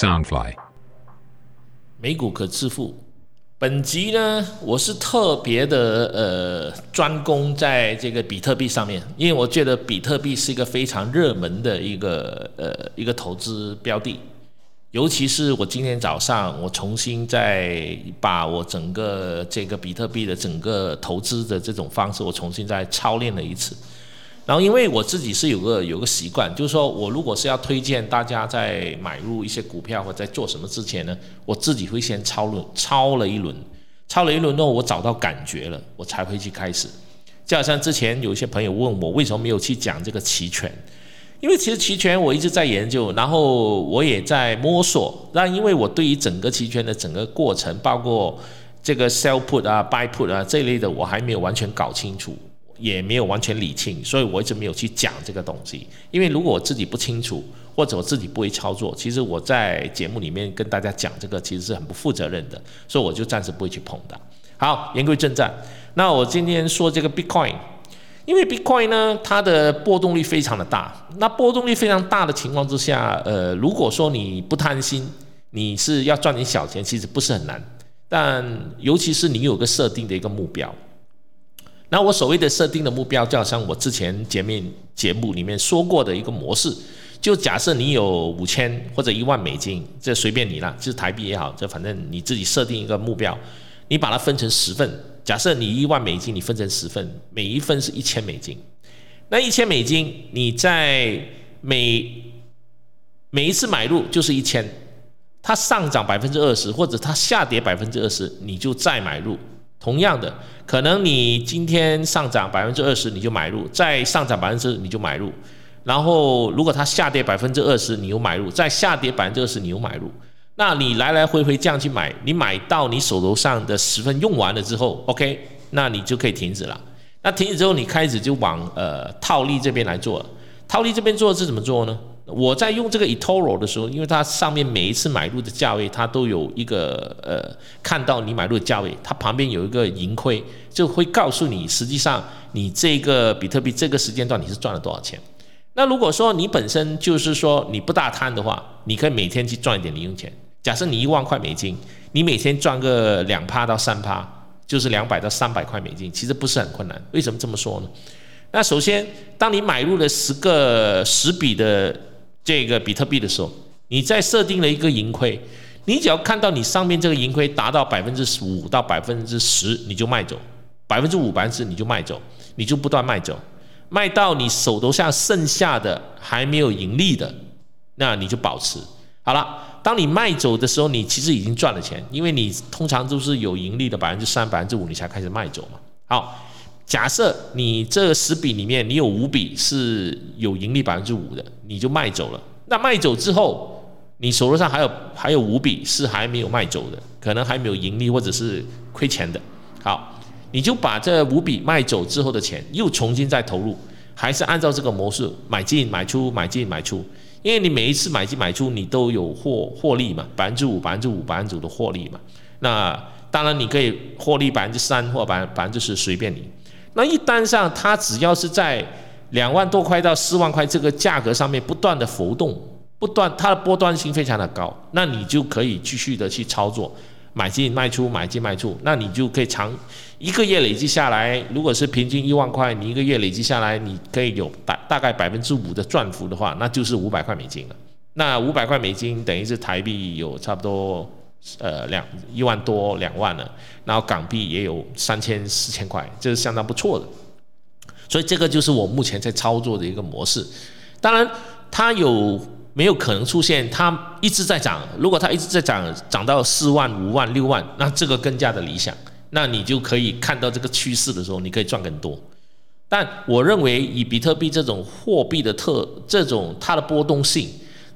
Soundfly，美股可致富。本集呢，我是特别的呃专攻在这个比特币上面，因为我觉得比特币是一个非常热门的一个呃一个投资标的，尤其是我今天早上我重新再把我整个这个比特币的整个投资的这种方式，我重新再操练了一次。然后，因为我自己是有个有个习惯，就是说我如果是要推荐大家在买入一些股票或在做什么之前呢，我自己会先抄轮抄了一轮，抄了一轮之后，我找到感觉了，我才会去开始。就好像之前有一些朋友问我为什么没有去讲这个期权，因为其实期权我一直在研究，然后我也在摸索。那因为我对于整个期权的整个过程，包括这个 sell put 啊、buy put 啊这一类的，我还没有完全搞清楚。也没有完全理清，所以我一直没有去讲这个东西。因为如果我自己不清楚，或者我自己不会操作，其实我在节目里面跟大家讲这个，其实是很不负责任的，所以我就暂时不会去碰的。好，言归正传，那我今天说这个 Bitcoin，因为 Bitcoin 呢，它的波动率非常的大。那波动率非常大的情况之下，呃，如果说你不贪心，你是要赚点小钱，其实不是很难。但尤其是你有个设定的一个目标。那我所谓的设定的目标，就好像我之前节面节目里面说过的一个模式，就假设你有五千或者一万美金，这随便你了，就是台币也好，这反正你自己设定一个目标，你把它分成十份。假设你一万美金，你分成十份，每一份是一千美金。那一千美金，你在每每一次买入就是一千，它上涨百分之二十，或者它下跌百分之二十，你就再买入。同样的，可能你今天上涨百分之二十，你就买入；再上涨百分之，你就买入。然后，如果它下跌百分之二十，你又买入；再下跌百分之二十，你又买入。那你来来回回这样去买，你买到你手头上的十分用完了之后，OK，那你就可以停止了。那停止之后，你开始就往呃套利这边来做了。套利这边做是怎么做呢？我在用这个 eToro 的时候，因为它上面每一次买入的价位，它都有一个呃，看到你买入的价位，它旁边有一个盈亏，就会告诉你实际上你这个比特币这个时间段你是赚了多少钱。那如果说你本身就是说你不大贪的话，你可以每天去赚一点零用钱。假设你一万块美金，你每天赚个两趴到三趴，就是两百到三百块美金，其实不是很困难。为什么这么说呢？那首先，当你买入了十个十笔的这个比特币的时候，你再设定了一个盈亏，你只要看到你上面这个盈亏达到百分之五到百分之十，你就卖走；百分之五、百分之你就卖走，你就不断卖走，卖到你手头下剩下的还没有盈利的，那你就保持好了。当你卖走的时候，你其实已经赚了钱，因为你通常都是有盈利的百分之三、百分之五，你才开始卖走嘛。好。假设你这十笔里面你有五笔是有盈利百分之五的，你就卖走了。那卖走之后，你手头上还有还有五笔是还没有卖走的，可能还没有盈利或者是亏钱的。好，你就把这五笔卖走之后的钱又重新再投入，还是按照这个模式买进买出买进买出，因为你每一次买进买出你都有获获利嘛，百分之五百分之五百分之五的获利嘛。那当然你可以获利百分之三或百百分之十随便你。那一单上，它只要是在两万多块到四万块这个价格上面不断的浮动，不断它的波段性非常的高，那你就可以继续的去操作，买进卖出，买进卖出，那你就可以长一个月累计下来，如果是平均一万块，你一个月累计下来，你可以有大大概百分之五的赚幅的话，那就是五百块美金了。那五百块美金等于是台币有差不多。呃，两一万多两万了，然后港币也有三千四千块，这是相当不错的。所以这个就是我目前在操作的一个模式。当然，它有没有可能出现它一直在涨？如果它一直在涨，涨到四万、五万、六万，那这个更加的理想。那你就可以看到这个趋势的时候，你可以赚更多。但我认为，以比特币这种货币的特，这种它的波动性，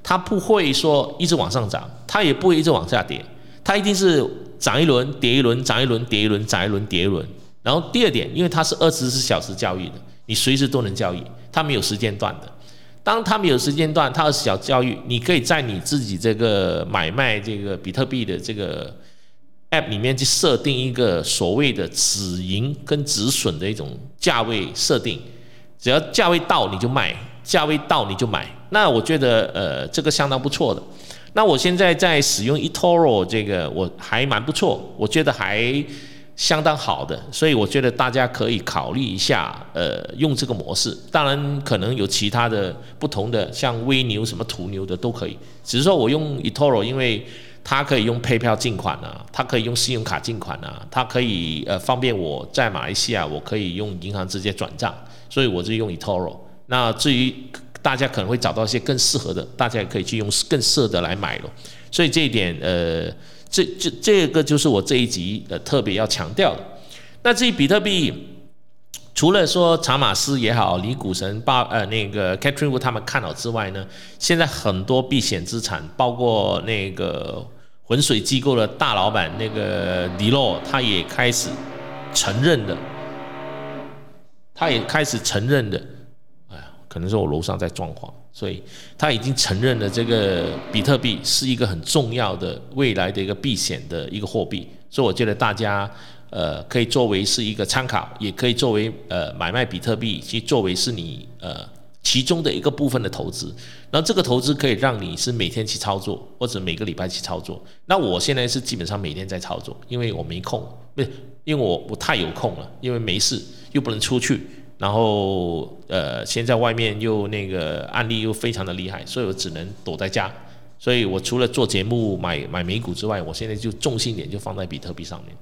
它不会说一直往上涨，它也不会一直往下跌。它一定是涨一轮跌一轮，涨一轮跌一轮，涨一轮跌一轮。然后第二点，因为它是二十四小时交易的，你随时都能交易，它没有时间段的。当它没有时间段，它小交易，你可以在你自己这个买卖这个比特币的这个 app 里面去设定一个所谓的止盈跟止损的一种价位设定，只要价位到你就卖，价位到你就买。那我觉得呃这个相当不错的。那我现在在使用 eToro 这个，我还蛮不错，我觉得还相当好的，所以我觉得大家可以考虑一下，呃，用这个模式。当然可能有其他的不同的，像微牛什么途牛的都可以，只是说我用 eToro，因为它可以用配票进款啊，它可以用信用卡进款啊，它可以呃方便我在马来西亚我可以用银行直接转账，所以我就用 eToro。那至于大家可能会找到一些更适合的，大家也可以去用更适合的来买咯。所以这一点呃，这这这个就是我这一集呃特别要强调的。那至于比特币，除了说查马斯也好，李股神、巴呃那个 Catherine 他们看好之外呢，现在很多避险资产，包括那个。浑水机构的大老板那个迪洛，他也开始承认的，他也开始承认的，可能是我楼上在装潢，所以他已经承认了这个比特币是一个很重要的未来的一个避险的一个货币，所以我觉得大家呃可以作为是一个参考，也可以作为呃买卖比特币去作为是你呃。其中的一个部分的投资，然后这个投资可以让你是每天去操作，或者每个礼拜去操作。那我现在是基本上每天在操作，因为我没空，不是因为我我太有空了，因为没事又不能出去，然后呃现在外面又那个案例又非常的厉害，所以我只能躲在家。所以我除了做节目买买美股之外，我现在就重心点就放在比特币上面。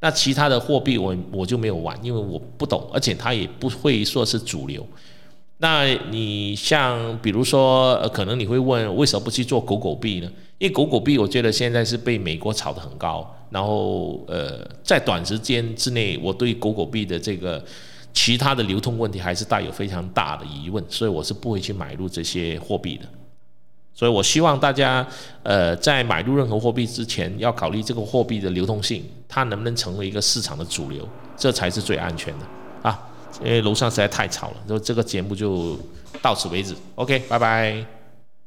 那其他的货币我我就没有玩，因为我不懂，而且它也不会说是主流。那你像比如说，呃，可能你会问，为什么不去做狗狗币呢？因为狗狗币，我觉得现在是被美国炒得很高，然后呃，在短时间之内，我对狗狗币的这个其他的流通问题还是带有非常大的疑问，所以我是不会去买入这些货币的。所以我希望大家，呃，在买入任何货币之前，要考虑这个货币的流通性，它能不能成为一个市场的主流，这才是最安全的啊。因为楼上实在太吵了，就这个节目就到此为止。OK，拜拜。